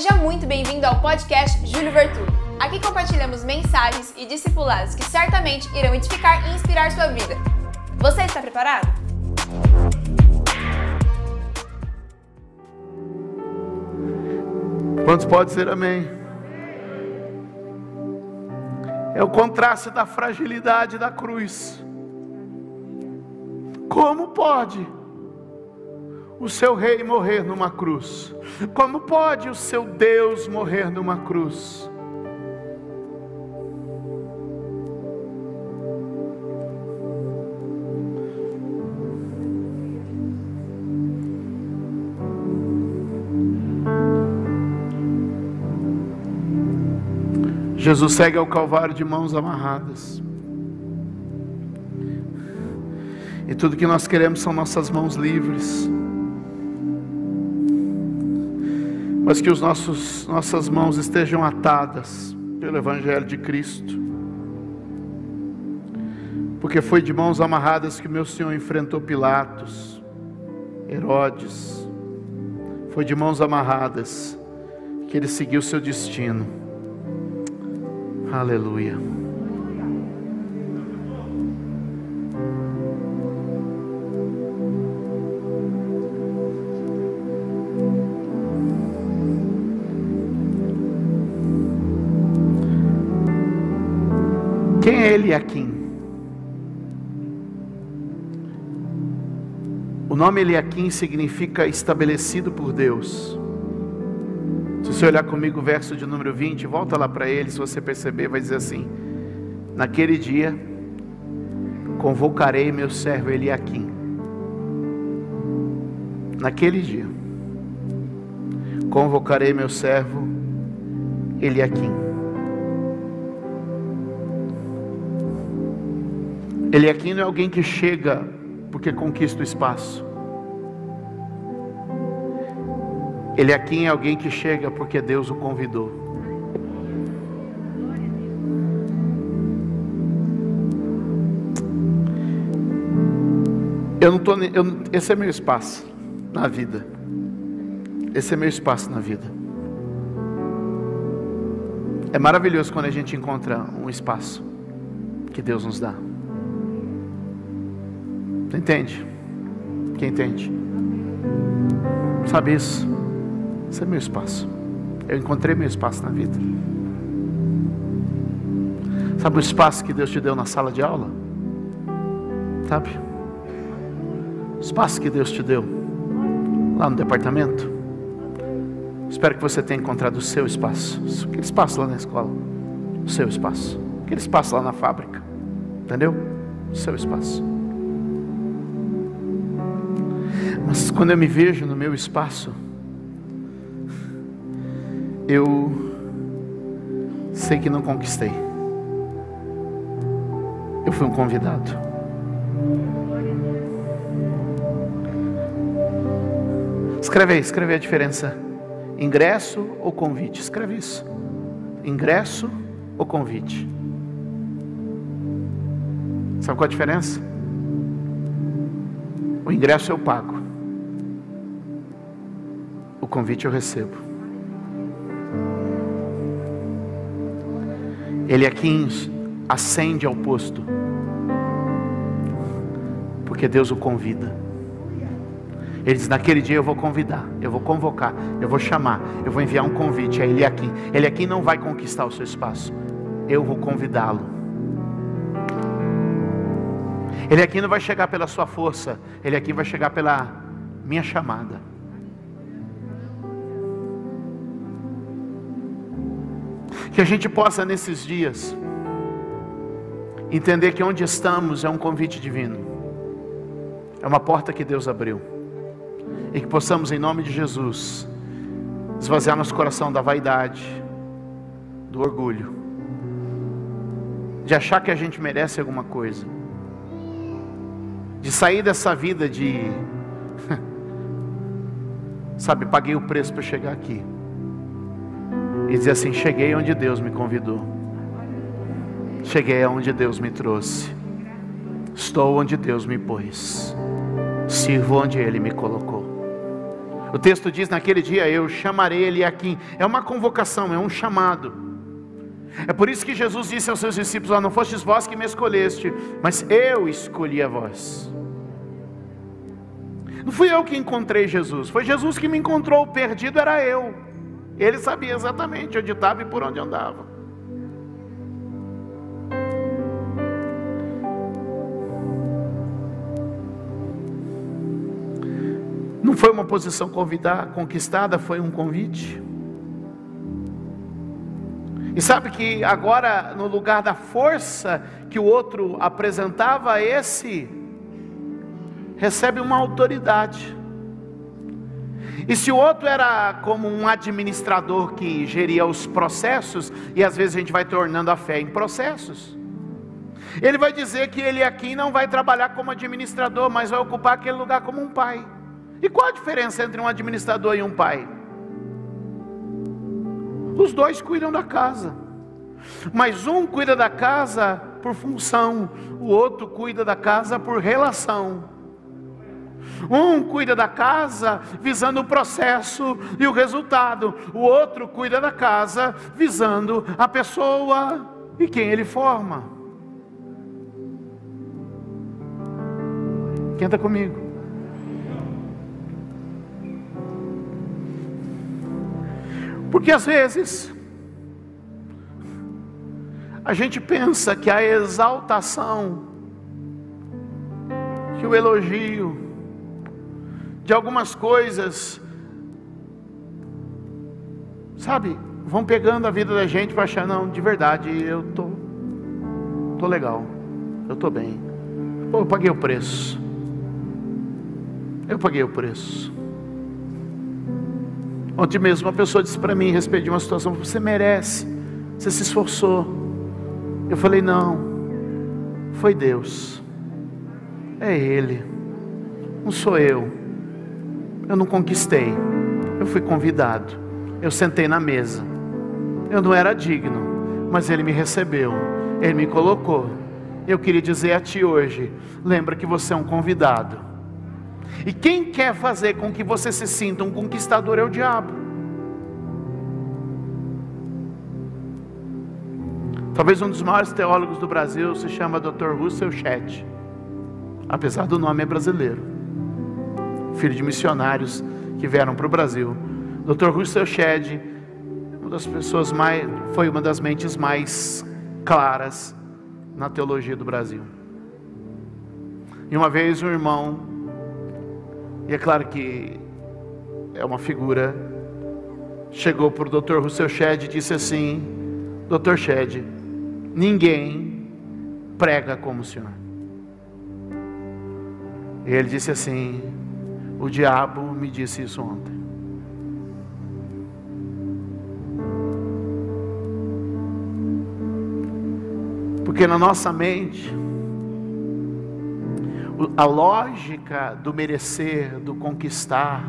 seja muito bem-vindo ao podcast Júlio Vertu. Aqui compartilhamos mensagens e discipulados que certamente irão edificar e inspirar sua vida. Você está preparado? Quantos pode ser amém? É o contraste da fragilidade da cruz. Como pode? O seu rei morrer numa cruz? Como pode o seu Deus morrer numa cruz? Jesus segue ao Calvário de mãos amarradas. E tudo que nós queremos são nossas mãos livres. Mas que os nossos nossas mãos estejam atadas pelo evangelho de Cristo. Porque foi de mãos amarradas que meu Senhor enfrentou Pilatos, Herodes. Foi de mãos amarradas que ele seguiu seu destino. Aleluia. Eliakim? O nome Eliakim significa estabelecido por Deus. Se você olhar comigo o verso de número 20, volta lá para ele, se você perceber, vai dizer assim: Naquele dia convocarei meu servo Eliakim. Naquele dia convocarei meu servo Eliakim. Ele aqui não é alguém que chega porque conquista o espaço. Ele aqui é alguém que chega porque Deus o convidou. Eu não tô, eu, esse é meu espaço na vida. Esse é meu espaço na vida. É maravilhoso quando a gente encontra um espaço que Deus nos dá. Entende? Quem entende? Sabe isso? Esse é meu espaço. Eu encontrei meu espaço na vida. Sabe o espaço que Deus te deu na sala de aula? Sabe? O espaço que Deus te deu lá no departamento. Espero que você tenha encontrado o seu espaço. Aquele espaço lá na escola. O seu espaço. Aquele espaço lá na fábrica. Entendeu? O seu espaço. Mas quando eu me vejo no meu espaço, eu sei que não conquistei. Eu fui um convidado. Escreve aí, escreve a diferença. Ingresso ou convite? Escreve isso. Ingresso ou convite? Sabe qual a diferença? O ingresso eu pago o convite eu recebo. Ele quem ascende ao posto, porque Deus o convida. Ele diz: Naquele dia eu vou convidar, eu vou convocar, eu vou chamar, eu vou enviar um convite a Ele aqui. Ele aqui não vai conquistar o seu espaço, eu vou convidá-lo. Ele aqui não vai chegar pela sua força, ele aqui vai chegar pela minha chamada. Que a gente possa nesses dias entender que onde estamos é um convite divino, é uma porta que Deus abriu, e que possamos, em nome de Jesus, esvaziar nosso coração da vaidade, do orgulho, de achar que a gente merece alguma coisa, de sair dessa vida de, sabe, paguei o preço para chegar aqui e dizer assim: Cheguei onde Deus me convidou, cheguei aonde Deus me trouxe, estou onde Deus me pôs, sirvo onde Ele me colocou. O texto diz: naquele dia eu chamarei ele aqui. É uma convocação, é um chamado. É por isso que Jesus disse aos seus discípulos: Não fostes vós que me escolheste, mas eu escolhi a vós. Não fui eu que encontrei Jesus, foi Jesus que me encontrou. O perdido era eu. Ele sabia exatamente onde estava e por onde andava. Não foi uma posição convidar, conquistada, foi um convite. E sabe que agora, no lugar da força que o outro apresentava, esse recebe uma autoridade. E se o outro era como um administrador que geria os processos, e às vezes a gente vai tornando a fé em processos, ele vai dizer que ele aqui não vai trabalhar como administrador, mas vai ocupar aquele lugar como um pai. E qual a diferença entre um administrador e um pai? Os dois cuidam da casa, mas um cuida da casa por função, o outro cuida da casa por relação. Um cuida da casa visando o processo e o resultado, o outro cuida da casa visando a pessoa e quem ele forma. Quem está comigo? Porque às vezes a gente pensa que a exaltação, que o elogio de algumas coisas, sabe, vão pegando a vida da gente para achar, não, de verdade, eu tô, tô legal, eu tô bem. Eu paguei o preço. Eu paguei o preço. Ontem mesmo uma pessoa disse para mim a respeito de uma situação: você merece, você se esforçou. Eu falei: não, foi Deus, é Ele, não sou eu. Eu não conquistei, eu fui convidado, eu sentei na mesa. Eu não era digno, mas Ele me recebeu, Ele me colocou. Eu queria dizer a ti hoje: lembra que você é um convidado. E quem quer fazer com que você se sinta um conquistador é o diabo. Talvez um dos maiores teólogos do Brasil se chama Dr. Russell Shedd. Apesar do nome é brasileiro. Filho de missionários que vieram para o Brasil. Dr. Russell Shedd, uma das pessoas mais, foi uma das mentes mais claras na teologia do Brasil. E uma vez um irmão e é claro que é uma figura. Chegou para o Dr. Russell Shedd e disse assim: Dr. Shedd, ninguém prega como o senhor. E ele disse assim: O diabo me disse isso ontem. Porque na nossa mente, a lógica do merecer, do conquistar,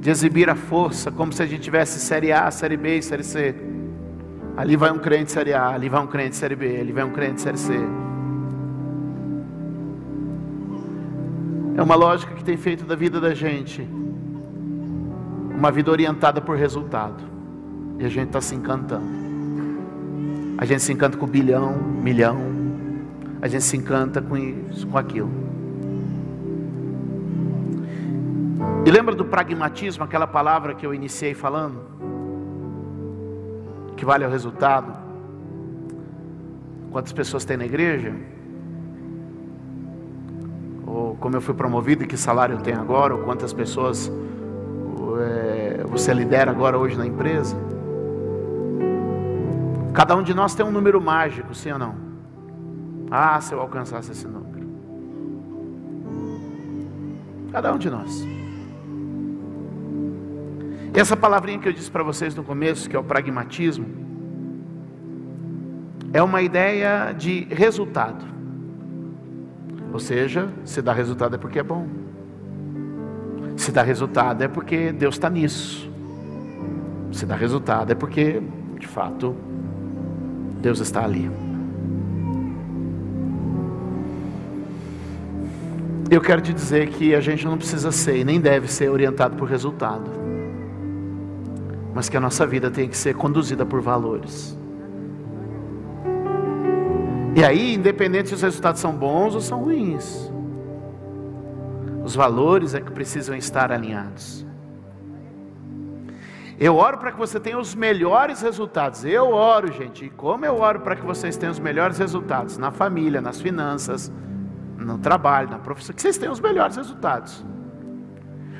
de exibir a força, como se a gente tivesse série A, série B série C. Ali vai um crente série A, ali vai um crente série B, ali vai um crente série C. É uma lógica que tem feito da vida da gente uma vida orientada por resultado. E a gente está se encantando. A gente se encanta com bilhão, milhão, a gente se encanta com isso, com aquilo. E lembra do pragmatismo, aquela palavra que eu iniciei falando? Que vale o resultado? Quantas pessoas tem na igreja? Ou como eu fui promovido e que salário eu tenho agora? Ou quantas pessoas é, você lidera agora hoje na empresa? Cada um de nós tem um número mágico, sim ou não? Ah, se eu alcançasse esse número. Cada um de nós. E essa palavrinha que eu disse para vocês no começo, que é o pragmatismo, é uma ideia de resultado. Ou seja, se dá resultado é porque é bom. Se dá resultado é porque Deus está nisso. Se dá resultado é porque, de fato, Deus está ali. Eu quero te dizer que a gente não precisa ser e nem deve ser orientado por resultado, mas que a nossa vida tem que ser conduzida por valores. E aí, independente se os resultados são bons ou são ruins, os valores é que precisam estar alinhados. Eu oro para que você tenha os melhores resultados. Eu oro, gente. E como eu oro para que vocês tenham os melhores resultados na família, nas finanças, no trabalho, na profissão, que vocês tenham os melhores resultados.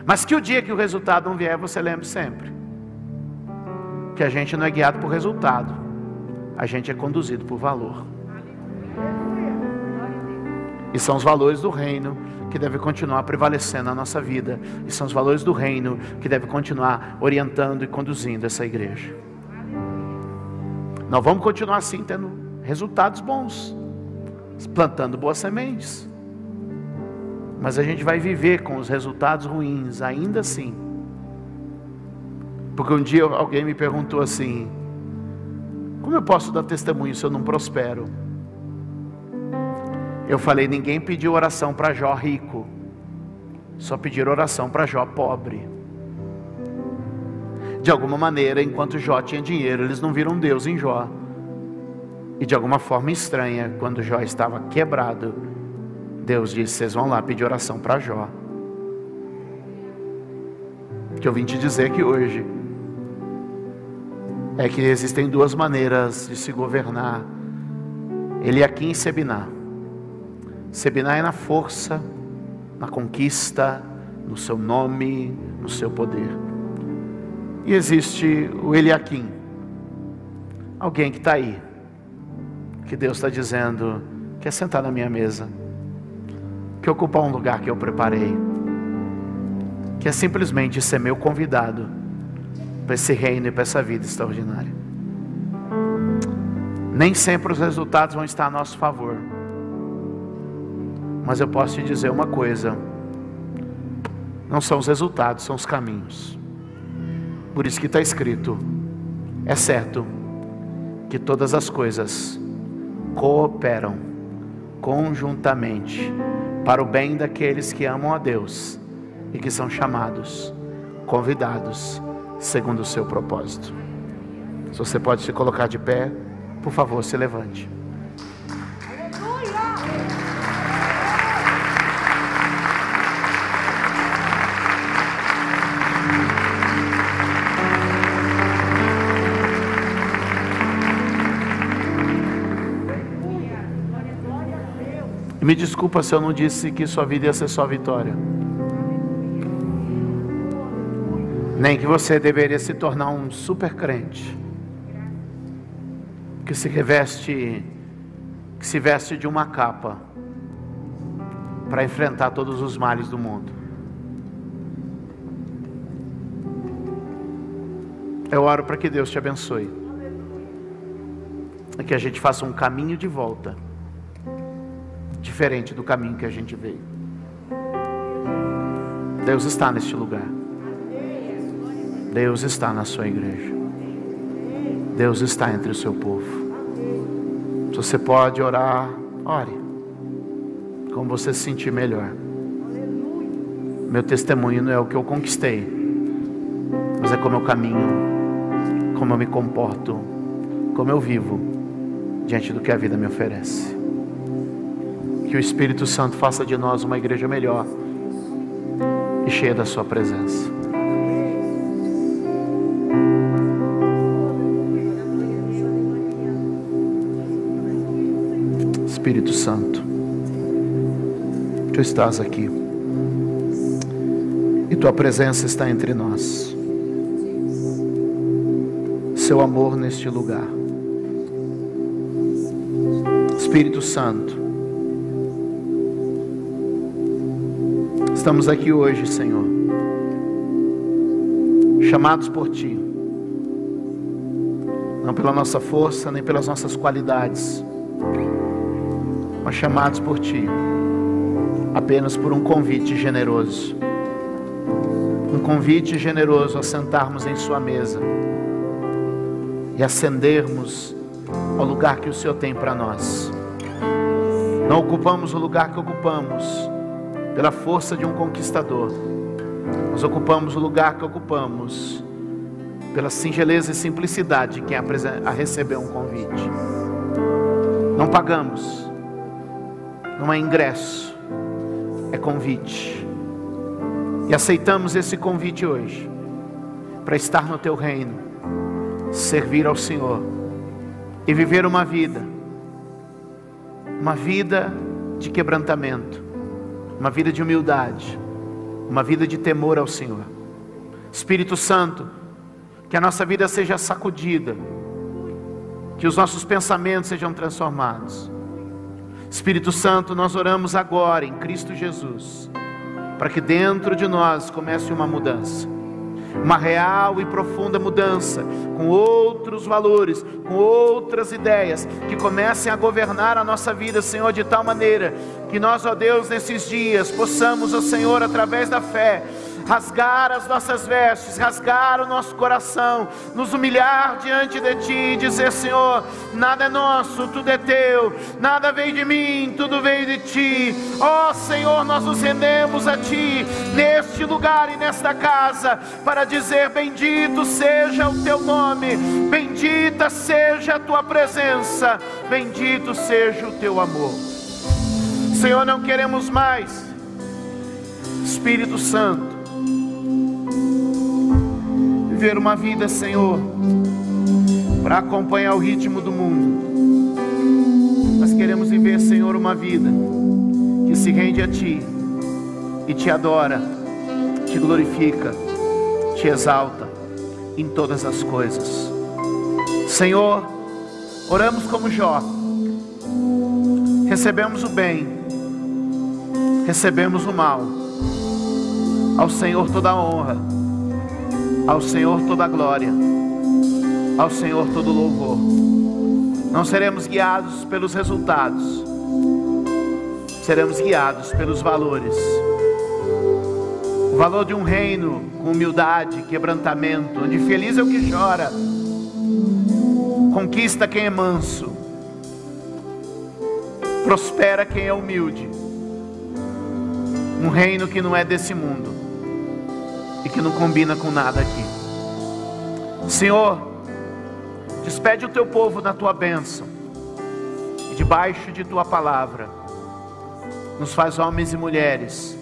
Mas que o dia que o resultado não vier, você lembre sempre que a gente não é guiado por resultado, a gente é conduzido por valor. E são os valores do reino que devem continuar prevalecendo na nossa vida. E são os valores do reino que devem continuar orientando e conduzindo essa igreja. Nós vamos continuar assim, tendo resultados bons, plantando boas sementes. Mas a gente vai viver com os resultados ruins, ainda assim. Porque um dia alguém me perguntou assim: Como eu posso dar testemunho se eu não prospero? Eu falei: ninguém pediu oração para Jó rico, só pediram oração para Jó pobre. De alguma maneira, enquanto Jó tinha dinheiro, eles não viram Deus em Jó. E de alguma forma estranha, quando Jó estava quebrado, Deus disse: Vocês vão lá pedir oração para Jó. O que eu vim te dizer que hoje é que existem duas maneiras de se governar. Ele aqui em Sebiná. Sebiná é na força, na conquista, no seu nome, no seu poder. E existe o Eliakim, alguém que está aí, que Deus está dizendo: quer sentar na minha mesa, quer ocupar um lugar que eu preparei, quer simplesmente ser meu convidado para esse reino e para essa vida extraordinária. Nem sempre os resultados vão estar a nosso favor. Mas eu posso te dizer uma coisa: não são os resultados, são os caminhos. Por isso que está escrito: é certo que todas as coisas cooperam conjuntamente para o bem daqueles que amam a Deus e que são chamados, convidados, segundo o seu propósito. Se você pode se colocar de pé, por favor, se levante. Me desculpa se eu não disse que sua vida ia ser só vitória. Nem que você deveria se tornar um super crente. Que se reveste, que se veste de uma capa para enfrentar todos os males do mundo. Eu oro para que Deus te abençoe. E que a gente faça um caminho de volta diferente do caminho que a gente veio. Deus está neste lugar. Deus está na sua igreja. Deus está entre o seu povo. Se você pode orar, ore. Como você se sentir melhor. Meu testemunho não é o que eu conquistei, mas é como eu caminho, como eu me comporto, como eu vivo diante do que a vida me oferece. Que o Espírito Santo faça de nós uma igreja melhor e cheia da Sua presença. Espírito Santo, Tu estás aqui e Tua presença está entre nós. Seu amor neste lugar. Espírito Santo, Estamos aqui hoje, Senhor, chamados por Ti, não pela nossa força, nem pelas nossas qualidades, mas chamados por Ti, apenas por um convite generoso. Um convite generoso a sentarmos em Sua mesa e ascendermos ao lugar que o Senhor tem para nós. Não ocupamos o lugar que ocupamos pela força de um conquistador. Nós ocupamos o lugar que ocupamos pela singeleza e simplicidade de quem a recebeu um convite. Não pagamos, não é ingresso, é convite. E aceitamos esse convite hoje para estar no teu reino, servir ao Senhor e viver uma vida, uma vida de quebrantamento, uma vida de humildade, uma vida de temor ao Senhor. Espírito Santo, que a nossa vida seja sacudida, que os nossos pensamentos sejam transformados. Espírito Santo, nós oramos agora em Cristo Jesus, para que dentro de nós comece uma mudança uma real e profunda mudança, com outros valores, com outras ideias, que comecem a governar a nossa vida, Senhor, de tal maneira que nós, ó Deus, nesses dias possamos, ó Senhor, através da fé, rasgar as nossas vestes, rasgar o nosso coração, nos humilhar diante de Ti e dizer: Senhor, nada é nosso, tudo é Teu, nada veio de mim, tudo veio de Ti. Ó oh, Senhor, nós nos rendemos a Ti neste lugar e nesta casa para dizer: Bendito seja o Teu nome, bendita seja a Tua presença, bendito seja o Teu amor. Senhor, não queremos mais. Espírito Santo, viver uma vida, Senhor, para acompanhar o ritmo do mundo. Nós queremos viver, Senhor, uma vida que se rende a Ti e te adora, te glorifica, te exalta em todas as coisas. Senhor, oramos como Jó, recebemos o bem, recebemos o mal, ao Senhor toda a honra ao Senhor toda a glória, ao Senhor todo louvor. Não seremos guiados pelos resultados, seremos guiados pelos valores. O valor de um reino com humildade, quebrantamento, onde feliz é o que chora, conquista quem é manso, prospera quem é humilde. Um reino que não é desse mundo e que não combina com nada aqui. Senhor, despede o teu povo na tua bênção e debaixo de tua palavra, nos faz homens e mulheres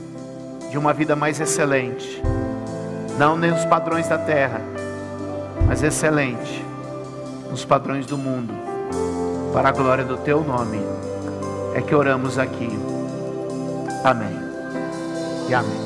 de uma vida mais excelente, não nos padrões da terra, mas excelente nos padrões do mundo, para a glória do teu nome, é que oramos aqui. Amém. E amém.